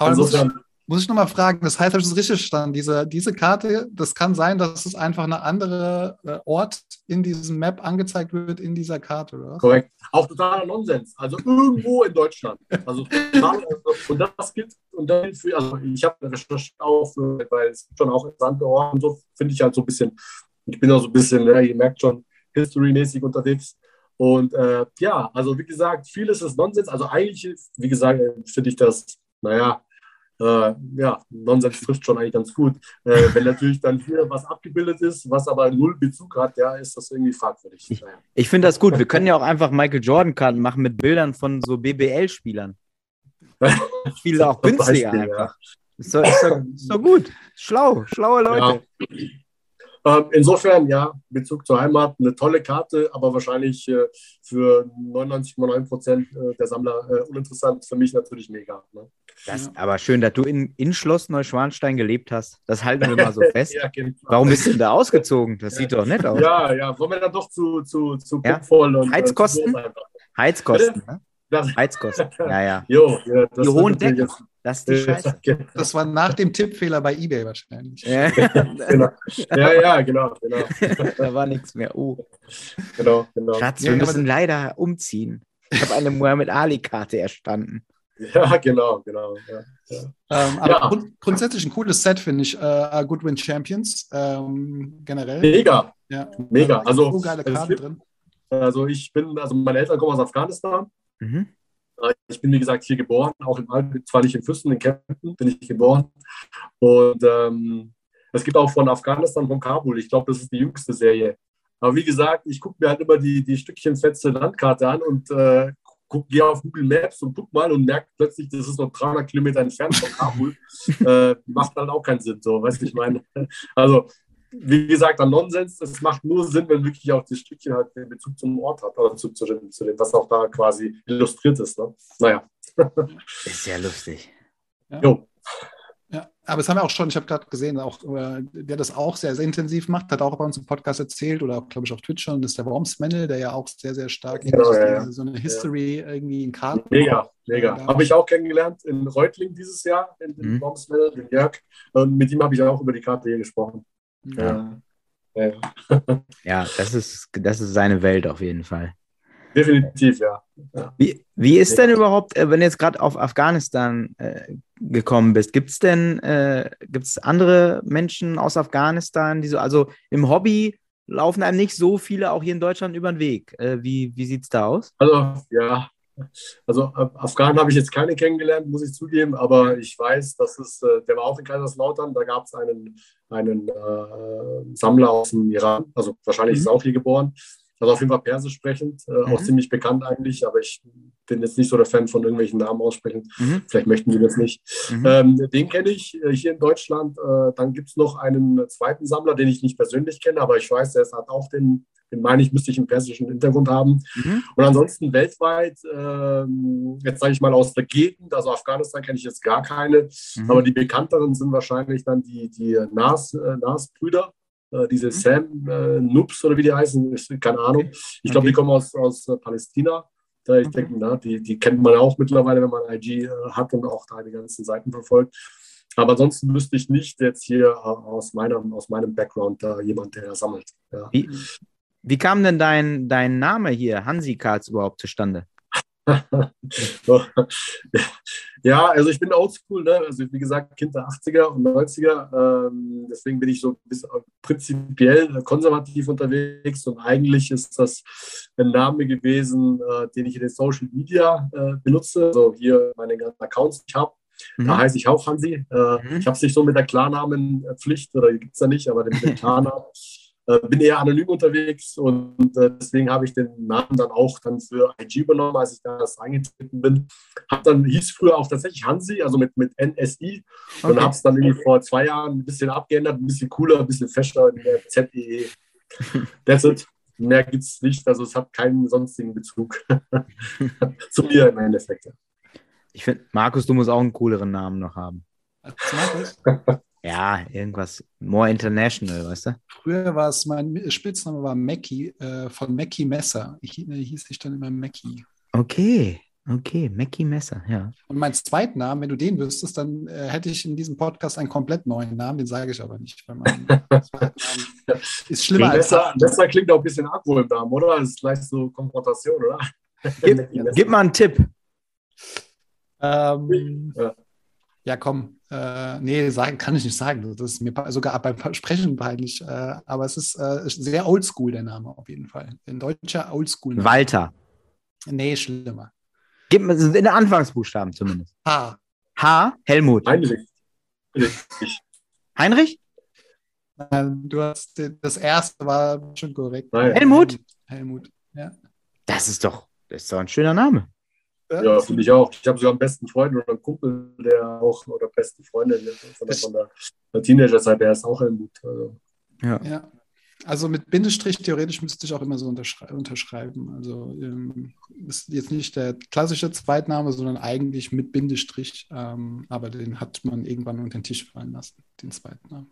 Insofern, muss ich nochmal fragen, das heißt, habe ich das richtig verstanden? Diese, diese Karte, das kann sein, dass es einfach eine andere äh, Ort in diesem Map angezeigt wird in dieser Karte, oder? Korrekt. Auch totaler Nonsens. Also irgendwo in Deutschland. Also total, und das gilt, und dann für, also ich habe Recherche auch, weil es schon auch interessante Orte und so, finde ich halt so ein bisschen, ich bin auch so ein bisschen, ja, ihr merkt schon, history-mäßig unterwegs. Und äh, ja, also wie gesagt, vieles ist Nonsens. Also eigentlich, wie gesagt, finde ich das, naja, äh, ja, Nonsens trifft schon eigentlich ganz gut. Äh, wenn natürlich dann hier was abgebildet ist, was aber null Bezug hat, ja, ist das irgendwie fragwürdig. Ich, ich finde das gut. Wir können ja auch einfach Michael Jordan-Karten machen mit Bildern von so BBL-Spielern. Spiele auch günstiger einfach. Ja. Ist, doch, ist, doch, ist doch gut. Schlau, schlaue Leute. Ja. Ähm, insofern, ja, Bezug zur Heimat, eine tolle Karte, aber wahrscheinlich äh, für 99,9 Prozent äh, der Sammler äh, uninteressant. Für mich natürlich mega. Ne? Das, aber schön, dass du in, in Schloss Neuschwanstein gelebt hast. Das halten wir mal so fest. ja, genau. Warum bist du denn da ausgezogen? Das sieht doch nett aus. Ja, ja, wollen wir dann doch zu, zu, zu ja? und Heizkosten? Heizkosten, ne? Heizkosten, ja, ja. Jo, ja die hohen Decken. Das ist die Scheiße. Das war nach dem Tippfehler bei eBay wahrscheinlich. Ja, genau. ja, ja, genau, genau. Da war nichts mehr. Oh. Genau, genau. Schatz, wir müssen leider umziehen. Ich habe eine Muhammad Ali-Karte erstanden. Ja, genau, genau. Ja, ja. Ähm, aber ja. grund grundsätzlich ein cooles Set, finde ich. Äh, Goodwin Champions ähm, generell. Mega. Ja. Mega. Also, so geile Karten drin. Also ich bin, also meine Eltern kommen aus Afghanistan. Mhm. Äh, ich bin, wie gesagt, hier geboren, auch im Alpen, zwar nicht in Füssen, in Kempten bin ich geboren. Und ähm, es gibt auch von Afghanistan, von Kabul, ich glaube, das ist die jüngste Serie. Aber wie gesagt, ich gucke mir halt immer die, die Stückchen feste Landkarte an und äh, gehe auf Google Maps und guck mal und merke plötzlich, das ist noch 300 Kilometer entfernt von Kabul. äh, macht halt auch keinen Sinn, so, weißt du, ich meine. Also, wie gesagt, an Nonsens, es macht nur Sinn, wenn wirklich auch das Stückchen halt den Bezug zum Ort hat oder zu, zu, dem, zu dem, was auch da quasi illustriert ist. Ne? Naja. Ist sehr lustig. Ja. Jo. Ja, aber es haben wir auch schon, ich habe gerade gesehen, auch äh, der das auch sehr, sehr intensiv macht, hat auch bei uns im Podcast erzählt oder auch, glaube ich, auf Twitch schon, das ist der Wormsmänner, der ja auch sehr, sehr stark genau, ja, so eine History ja. irgendwie in Karten. Mega, mega. Habe ich auch kennengelernt in Reutling dieses Jahr, in, in mhm. Wormsmänner, den Jörg. Und mit ihm habe ich auch über die Karte hier gesprochen. Ja. Ja, ja das, ist, das ist seine Welt auf jeden Fall. Definitiv, ja. ja. Wie, wie ist denn überhaupt, äh, wenn du jetzt gerade auf Afghanistan äh, gekommen bist, gibt es denn äh, gibt's andere Menschen aus Afghanistan, die so, also im Hobby laufen einem nicht so viele auch hier in Deutschland über den Weg. Äh, wie wie sieht es da aus? Also, ja, also Afghanen habe ich jetzt keine kennengelernt, muss ich zugeben, aber ich weiß, dass es, äh, der war auch in Kaiserslautern, da gab es einen, einen äh, Sammler aus dem Iran, also wahrscheinlich mhm. ist er auch hier geboren. Also auf jeden Fall persisch sprechend, äh, mhm. auch ziemlich bekannt eigentlich, aber ich bin jetzt nicht so der Fan von irgendwelchen Namen aussprechen. Mhm. Vielleicht möchten Sie das nicht. Mhm. Ähm, den kenne ich äh, hier in Deutschland. Äh, dann gibt es noch einen zweiten Sammler, den ich nicht persönlich kenne, aber ich weiß, der hat auch den, den meine ich, müsste ich einen persischen Hintergrund haben. Mhm. Und ansonsten weltweit, ähm, jetzt sage ich mal aus der Gegend, also Afghanistan kenne ich jetzt gar keine, mhm. aber die bekannteren sind wahrscheinlich dann die, die Nas-Brüder. Nas äh, diese mhm. Sam äh, Noobs oder wie die heißen, keine Ahnung. Ich glaube, okay. die kommen aus, aus äh, Palästina. Da ich okay. denke, na, die, die kennt man auch mittlerweile, wenn man IG äh, hat und auch da die ganzen Seiten verfolgt. Aber ansonsten wüsste ich nicht jetzt hier äh, aus meinem, aus meinem Background da jemand, der sammelt. Ja. Wie, wie kam denn dein, dein Name hier, Hansi Karls, überhaupt zustande? ja, also ich bin oldschool, ne? also wie gesagt, Kind der 80er und 90er. Ähm, deswegen bin ich so prinzipiell konservativ unterwegs und eigentlich ist das ein Name gewesen, äh, den ich in den Social Media äh, benutze. Also hier meine ganzen Accounts, die ich habe. Mhm. Da heiße ich auch Hansi. Äh, mhm. Ich habe es nicht so mit der Klarnamenpflicht, oder gibt es ja nicht, aber den Klarnamen. Äh, bin eher anonym unterwegs und äh, deswegen habe ich den Namen dann auch dann für IG übernommen, als ich da eingetreten bin. Hab dann hieß früher auch tatsächlich Hansi, also mit, mit NSI okay. und habe es dann irgendwie vor zwei Jahren ein bisschen abgeändert, ein bisschen cooler, ein bisschen fescher in der ZEE. That's it. Mehr gibt es nicht, also es hat keinen sonstigen Bezug zu mir im Endeffekt. Ich finde, Markus, du musst auch einen cooleren Namen noch haben. Markus? Ja, irgendwas more international, weißt du? Früher war es, mein Spitzname war Mackie, äh, von Mackie Messer. Ich, äh, hieß ich dann immer Mackie. Okay, okay, Mackie Messer, ja. Und mein zweiten Namen, wenn du den wüsstest, dann äh, hätte ich in diesem Podcast einen komplett neuen Namen, den sage ich aber nicht. Weil mein ist schlimmer als. Messer, Messer klingt auch ein bisschen Akku im Namen, oder? Das ist gleich so Konfrontation, oder? Gib, gib mal einen Tipp. Ähm, ja. ja, komm, äh, nee, sagen kann ich nicht sagen. Das ist mir sogar beim Sprechen peinlich. Äh, aber es ist äh, sehr oldschool, der Name auf jeden Fall. Ein deutscher oldschool. -Name. Walter. Nee, schlimmer. Gib mir in den Anfangsbuchstaben zumindest. H. H. Helmut. Heinrich. Heinrich? Du hast das erste war schon korrekt. Nein. Helmut? Helmut, ja. Das ist doch, das ist doch ein schöner Name. Ja, finde ich auch. Ich habe sogar einen besten Freund oder einen Kumpel, der auch, oder besten Freundin von der, von der Teenagerzeit, der ist auch Helmut. Also. Ja. ja. Also mit Bindestrich theoretisch müsste ich auch immer so unterschrei unterschreiben. Also ähm, ist jetzt nicht der klassische Zweitname, sondern eigentlich mit Bindestrich. Ähm, aber den hat man irgendwann unter den Tisch fallen lassen, den Zweitnamen.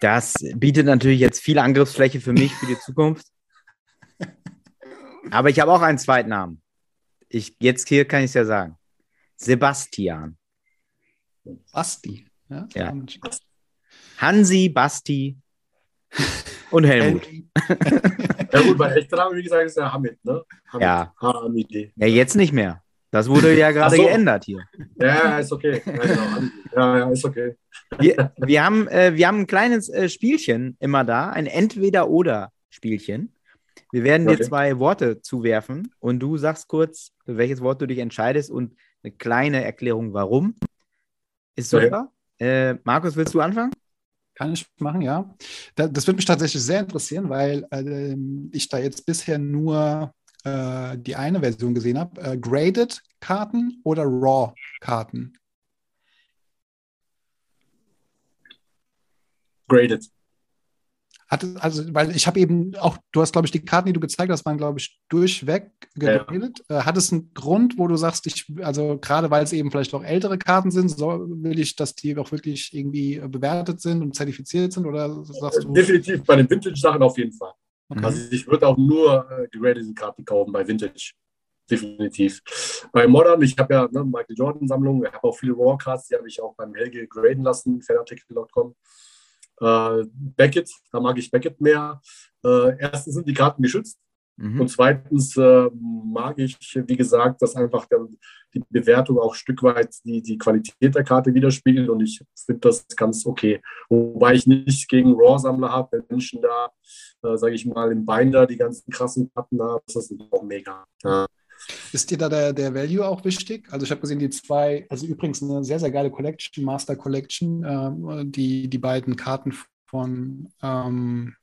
Das bietet natürlich jetzt viel Angriffsfläche für mich für die Zukunft. aber ich habe auch einen Zweitnamen ich, jetzt hier kann ich es ja sagen. Sebastian. Basti. Ja. ja. Hansi, Basti und Helmut. ja gut, mein echter Name, wie gesagt, ist ja Hamid, ne? Hamid. Ja. Hamid. Ja, jetzt nicht mehr. Das wurde ja gerade so. geändert hier. Ja, ist okay. Ja, genau. ja, ja ist okay. Wir, wir, haben, äh, wir haben ein kleines äh, Spielchen immer da, ein Entweder-Oder-Spielchen. Wir werden okay. dir zwei Worte zuwerfen und du sagst kurz, für welches Wort du dich entscheidest und eine kleine Erklärung, warum. Ist super. Okay. Äh, Markus, willst du anfangen? Kann ich machen, ja. Das würde mich tatsächlich sehr interessieren, weil äh, ich da jetzt bisher nur äh, die eine Version gesehen habe. Äh, graded Karten oder Raw Karten? Graded. Hat, also, weil ich habe eben auch, du hast, glaube ich, die Karten, die du gezeigt hast, waren, glaube ich, durchweg geredet. Ja. Äh, hat es einen Grund, wo du sagst, ich, also gerade weil es eben vielleicht auch ältere Karten sind, so will ich, dass die auch wirklich irgendwie äh, bewertet sind und zertifiziert sind? Oder sagst du? Definitiv bei den Vintage-Sachen auf jeden Fall. Okay. Also ich würde auch nur äh, gegradete Karten kaufen bei Vintage. Definitiv. Bei Modern, ich habe ja ne, Michael Jordan-Sammlung, ich habe auch viele Raw-Cards, die habe ich auch beim Helge graden lassen, fanartikel.com. Äh, Beckett, da mag ich Beckett mehr. Äh, erstens sind die Karten geschützt. Mhm. Und zweitens äh, mag ich, wie gesagt, dass einfach der, die Bewertung auch ein Stück weit die, die Qualität der Karte widerspiegelt und ich finde das ganz okay. Wobei ich nicht gegen Raw-Sammler habe, wenn Menschen da, äh, sage ich mal, im Binder die ganzen krassen Karten haben, das ist auch mega. Ja. Ist dir da der, der Value auch wichtig? Also ich habe gesehen, die zwei, also übrigens eine sehr, sehr geile Collection, Master Collection, äh, die, die beiden Karten von, ähm,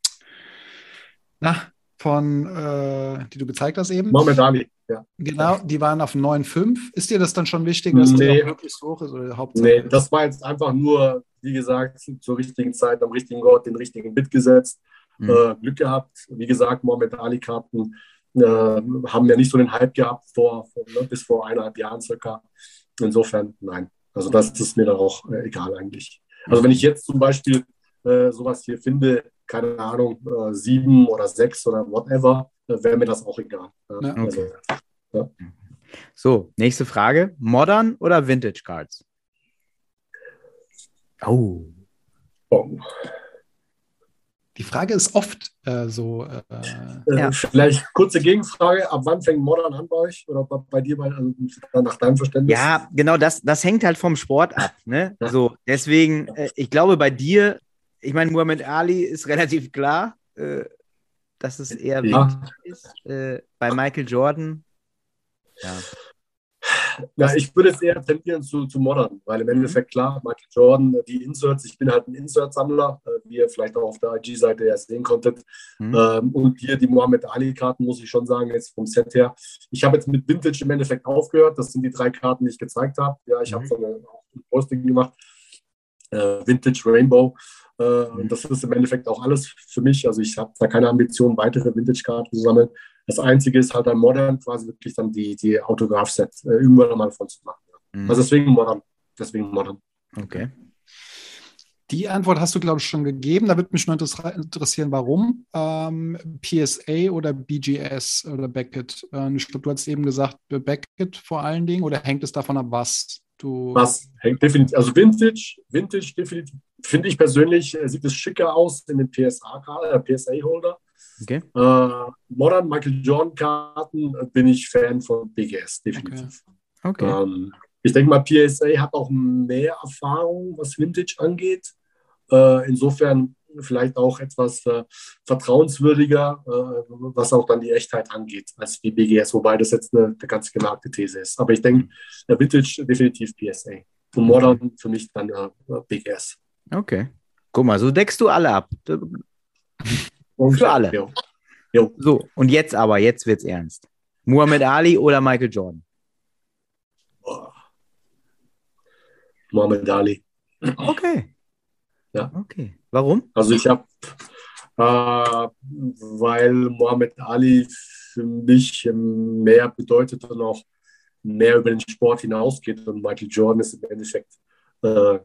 na, von, äh, die du gezeigt hast eben. Mohamed Ali, ja. Genau, die waren auf 9,5. Ist dir das dann schon wichtig, dass Nee. die auch wirklich so hoch ist? Oder Hauptsache? Nee, das war jetzt einfach nur, wie gesagt, zur richtigen Zeit, am richtigen Ort, den richtigen Bit gesetzt. Mhm. Äh, Glück gehabt. Wie gesagt, Mohamed Ali-Karten äh, haben ja nicht so den Hype gehabt vor, vor ne, bis vor eineinhalb Jahren circa. Insofern, nein. Also das ist mir dann auch äh, egal eigentlich. Also wenn ich jetzt zum Beispiel äh, sowas hier finde, keine Ahnung, äh, sieben oder sechs oder whatever, äh, wäre mir das auch egal. Ja, Ja. also, So, nächste Frage. Modern oder Vintage Cards? Oh. oh. Die Frage ist oft äh, so. Äh, Äh, Ja. Vielleicht kurze Gegenfrage, ab wann fängt Modern an bei euch oder bei, bei dir, bei, also nach deinem Verständnis? Ja, genau, das, das hängt halt vom Sport ab. Ne? Ja. So, deswegen, äh, ich glaube, bei dir, ich meine, Muhammad Ali ist relativ klar, äh, dass es eher Ja. Ist. Äh, bei Michael Jordan, ja. Ja, ich würde es eher tendieren zu, zu Modern, weil im Mhm. Endeffekt klar, Michael Jordan, die Inserts, ich bin halt ein Insert-Sammler, äh, wie ihr vielleicht auch auf der IG-Seite ja sehen konntet. Mhm. Ähm, und hier die Mohamed Ali-Karten, muss ich schon sagen, jetzt vom Set her. Ich habe jetzt mit Vintage im Endeffekt aufgehört. Das sind die drei Karten, die ich gezeigt habe. Ja, ich Mhm. habe so eine, ein Posting gemacht. Äh, Vintage Rainbow. Äh, Mhm. das ist im Endeffekt auch alles für mich. Also ich habe da keine Ambition, weitere Vintage-Karten zu sammeln. Das Einzige ist halt ein Modern, quasi wirklich dann die, die Autograph-Set äh, irgendwann mal von zu machen. Mhm. Also deswegen Modern. Deswegen Modern. okay. die Antwort hast du, glaube ich, schon gegeben. Da würde mich nur interess- interessieren, warum. Ähm, PSA oder BGS oder Beckett? Ähm, ich glaube, du hast eben gesagt, Beckett vor allen Dingen. Oder hängt es davon ab, was du. Was hängt definitiv, also Vintage, Vintage definitiv, finde ich persönlich, äh, sieht es schicker aus in den PSA, äh, PSA-Holder. Okay. Äh, Modern Michael Jordan-Karten äh, bin ich Fan von BGS, definitiv. Okay. Ähm, ich denke mal, PSA hat auch mehr Erfahrung, was Vintage angeht. Äh, insofern vielleicht auch etwas äh, vertrauenswürdiger, äh, was auch dann die Echtheit angeht, als die BGS, wobei das jetzt eine, eine ganz gewagte These ist. Aber ich denke, der Vintage definitiv PSA. Und Modern für mich dann äh, BGS. Okay. Guck mal, so deckst du alle ab. Und Für alle. Jo. Jo. So, und jetzt aber, jetzt wird's ernst. Muhammad Ali oder Michael Jordan? Boah. Mohamed Ali. Okay. Ja. Okay. Warum? Also ich habe, äh, weil Mohamed Ali für mich mehr bedeutet und auch mehr über den Sport hinausgeht und Michael Jordan ist im Endeffekt äh,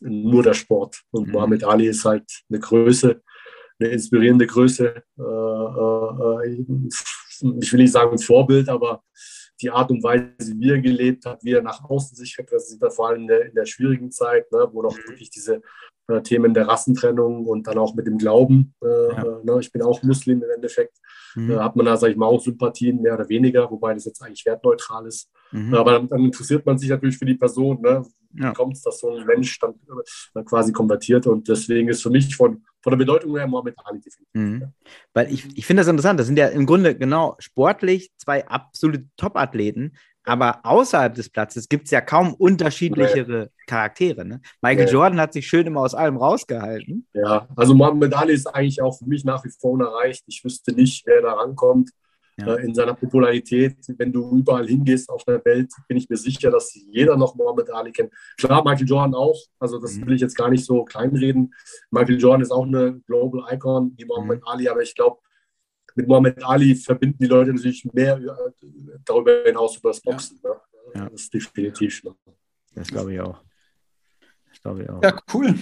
nur der Sport und Mhm. Mohamed Ali ist halt eine Größe, eine inspirierende Größe. Äh, äh, ich will nicht sagen Vorbild, aber die Art und Weise, wie er gelebt hat, wie er nach außen sich repräsentiert, vor allem in der, in der schwierigen Zeit, ne, wo noch wirklich diese äh, Themen der Rassentrennung und dann auch mit dem Glauben, äh, Ja. äh, ne, ich bin auch Muslim im Endeffekt, Mhm. äh, hat man da, sage ich mal, auch Sympathien, mehr oder weniger, wobei das jetzt eigentlich wertneutral ist. Mhm. Aber dann, dann interessiert man sich natürlich für die Person, ne? wie Ja. kommt es, dass so ein Mensch dann äh, quasi konvertiert und deswegen ist für mich von, von der Bedeutung her Mohammed Ali definitiv. Mhm. Weil ich, ich finde das interessant. Das sind ja im Grunde genau sportlich zwei absolute Top-Athleten, aber außerhalb des Platzes gibt es ja kaum unterschiedlichere Charaktere. Ne? Michael Nee. Jordan hat sich schön immer aus allem rausgehalten. Ja, also Mohammed Ali ist eigentlich auch für mich nach wie vor unerreicht. Ich wüsste nicht, wer da rankommt Ja. äh, in seiner Popularität. Wenn du überall hingehst auf der Welt, bin ich mir sicher, dass jeder noch Mohammed Ali kennt. Klar, Michael Jordan auch. Also das Mhm. will ich jetzt gar nicht so kleinreden. Michael Jordan ist auch eine Global Icon wie Mohammed Mhm. Ali, aber ich glaube, mit Mohammed Ali verbinden die Leute natürlich mehr äh, darüber hinaus über das Boxen. Ne? Ja. Das ist definitiv. Ne? Das glaube ich auch. Das glaube ich auch. Ja, cool.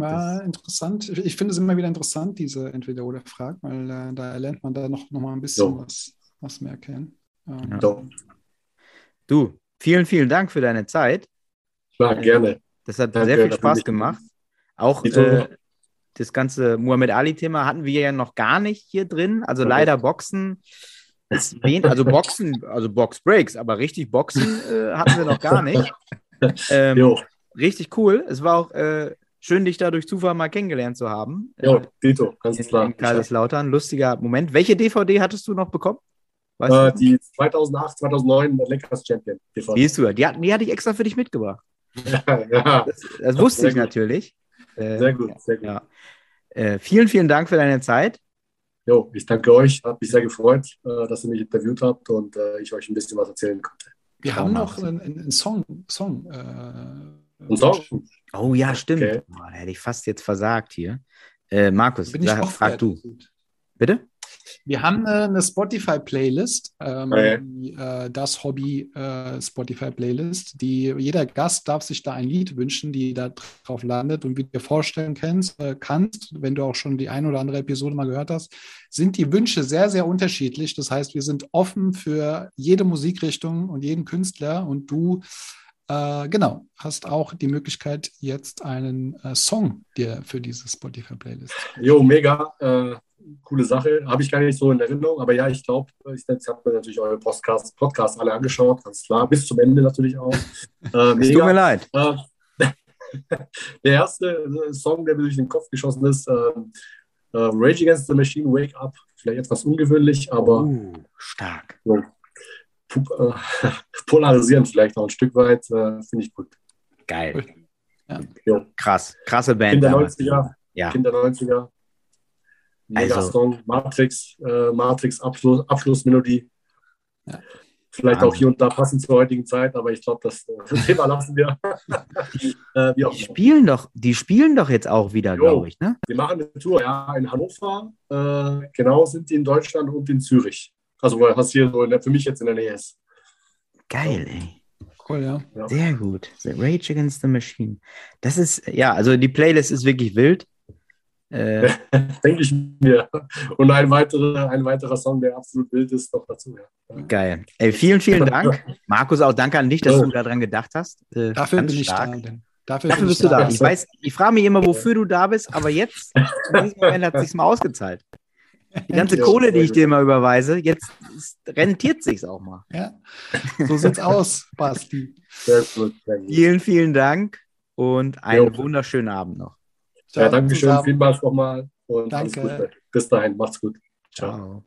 War interessant. Ich- finde es immer wieder interessant, diese Entweder-Oder-Fragen, weil äh, da lernt man da noch, noch mal ein bisschen Ja. was, was mehr kennen. Ähm, Ja. So, Du, vielen, vielen Dank für deine Zeit. klar, gerne. Das hat Danke, sehr viel Spaß gemacht. Auch äh, das ganze Muhammad Ali-Thema hatten wir ja noch gar nicht hier drin. Also Okay. leider Boxen. Das wen, also Boxen, also Box-Breaks, aber richtig Boxen äh, hatten wir noch gar nicht. Ähm, Jo, richtig cool. Es war auch äh, schön, dich da durch Zufall mal kennengelernt zu haben. jo, Äh, Dito, ganz in, klar. in Kaiserslautern. Lustiger Moment. Welche DVD hattest du noch bekommen? Weißt Äh, du? die 2008, 2009 Lakers Champion. TV. Siehst du, die, die hatte ich extra für dich mitgebracht. ja, Das, das wusste Sehr ich gut. natürlich. Äh, sehr gut, sehr gut. Ja. Äh, vielen, vielen Dank für deine Zeit. Jo, ich danke euch. Hat mich sehr gefreut, äh, dass ihr mich interviewt habt und äh, ich euch ein bisschen was erzählen konnte. Wir haben noch einen, einen Song. Song äh, Ein Song? Oh ja, stimmt. Okay. Boah, hätte ich fast jetzt versagt hier. Äh, Markus, sag, frag du. Bitte? Wir haben äh, eine Spotify-Playlist, ähm, Okay. die, äh, das Hobby äh, Spotify-Playlist, die jeder Gast darf sich da ein Lied wünschen, die da drauf landet. Und wie du dir vorstellen kannst, äh, kannst, wenn du auch schon die ein oder andere Episode mal gehört hast, sind die Wünsche sehr, sehr unterschiedlich. Das heißt, wir sind offen für jede Musikrichtung und jeden Künstler und du äh, genau, hast auch die Möglichkeit, jetzt einen äh, Song dir für diese Spotify-Playlist. Jo, mega. Äh, coole Sache. Habe ich gar nicht so in Erinnerung, aber ja, ich glaube, ich, ich habe mir natürlich eure Podcasts Podcast alle angeschaut, ganz klar, bis zum Ende natürlich auch. Äh, Es tut mir mega. leid. Äh, der erste äh, Song, der mir durch den Kopf geschossen ist, äh, äh, Rage Against the Machine, Wake Up. Vielleicht etwas ungewöhnlich, aber Uh, stark. so, äh, polarisierend vielleicht auch ein Stück weit. Äh, Finde ich gut. Geil. Jo. Krass. Krasse Band. Kinder damals. 90er, Ja. Kinder 90er. Mega Also- Song, Matrix, äh, Matrix Abschluss, Abschlussmelodie. Ja. Vielleicht auch Wahnsinn. hier und da passend zur heutigen Zeit, aber ich glaube, das äh, Thema lassen wir. äh, auch Die spielen doch, die spielen doch jetzt auch wieder, glaube ich, ne? Wir machen eine Tour, ja, in Hannover. Äh, genau sind die in Deutschland und in Zürich. Also, was hier so der, für mich jetzt in der Nähe ist. Geil, ey. Cool, ja. Sehr gut. The Rage Against the Machine. Das ist, ja, also die Playlist ist wirklich wild. Äh, Denke ich mir. Und ein weiterer, ein weiterer Song, der absolut wild ist, noch dazu. Ja. geil. Ey, vielen, vielen Dank. Markus, auch danke an dich, dass Jo. du daran gedacht hast. Äh, Dafür bin ich stark. da. Denn dafür Dafür bist ich du da. da. Ich weiß, ich frage mich immer, wofür du da bist, aber jetzt, in diesem Moment hat es sich mal ausgezahlt. Die ganze Ja, Kohle, die ich dir immer überweise, jetzt rentiert sich's auch mal. Ja, so sieht's aus, Basti. Sehr gut. Sehr gut. Vielen, vielen Dank und einen Jo. wunderschönen Abend noch. Ja, danke schön. Vielmals nochmal. Und alles Danke. Gute. Bis dahin. Macht's gut. Ciao. Ciao.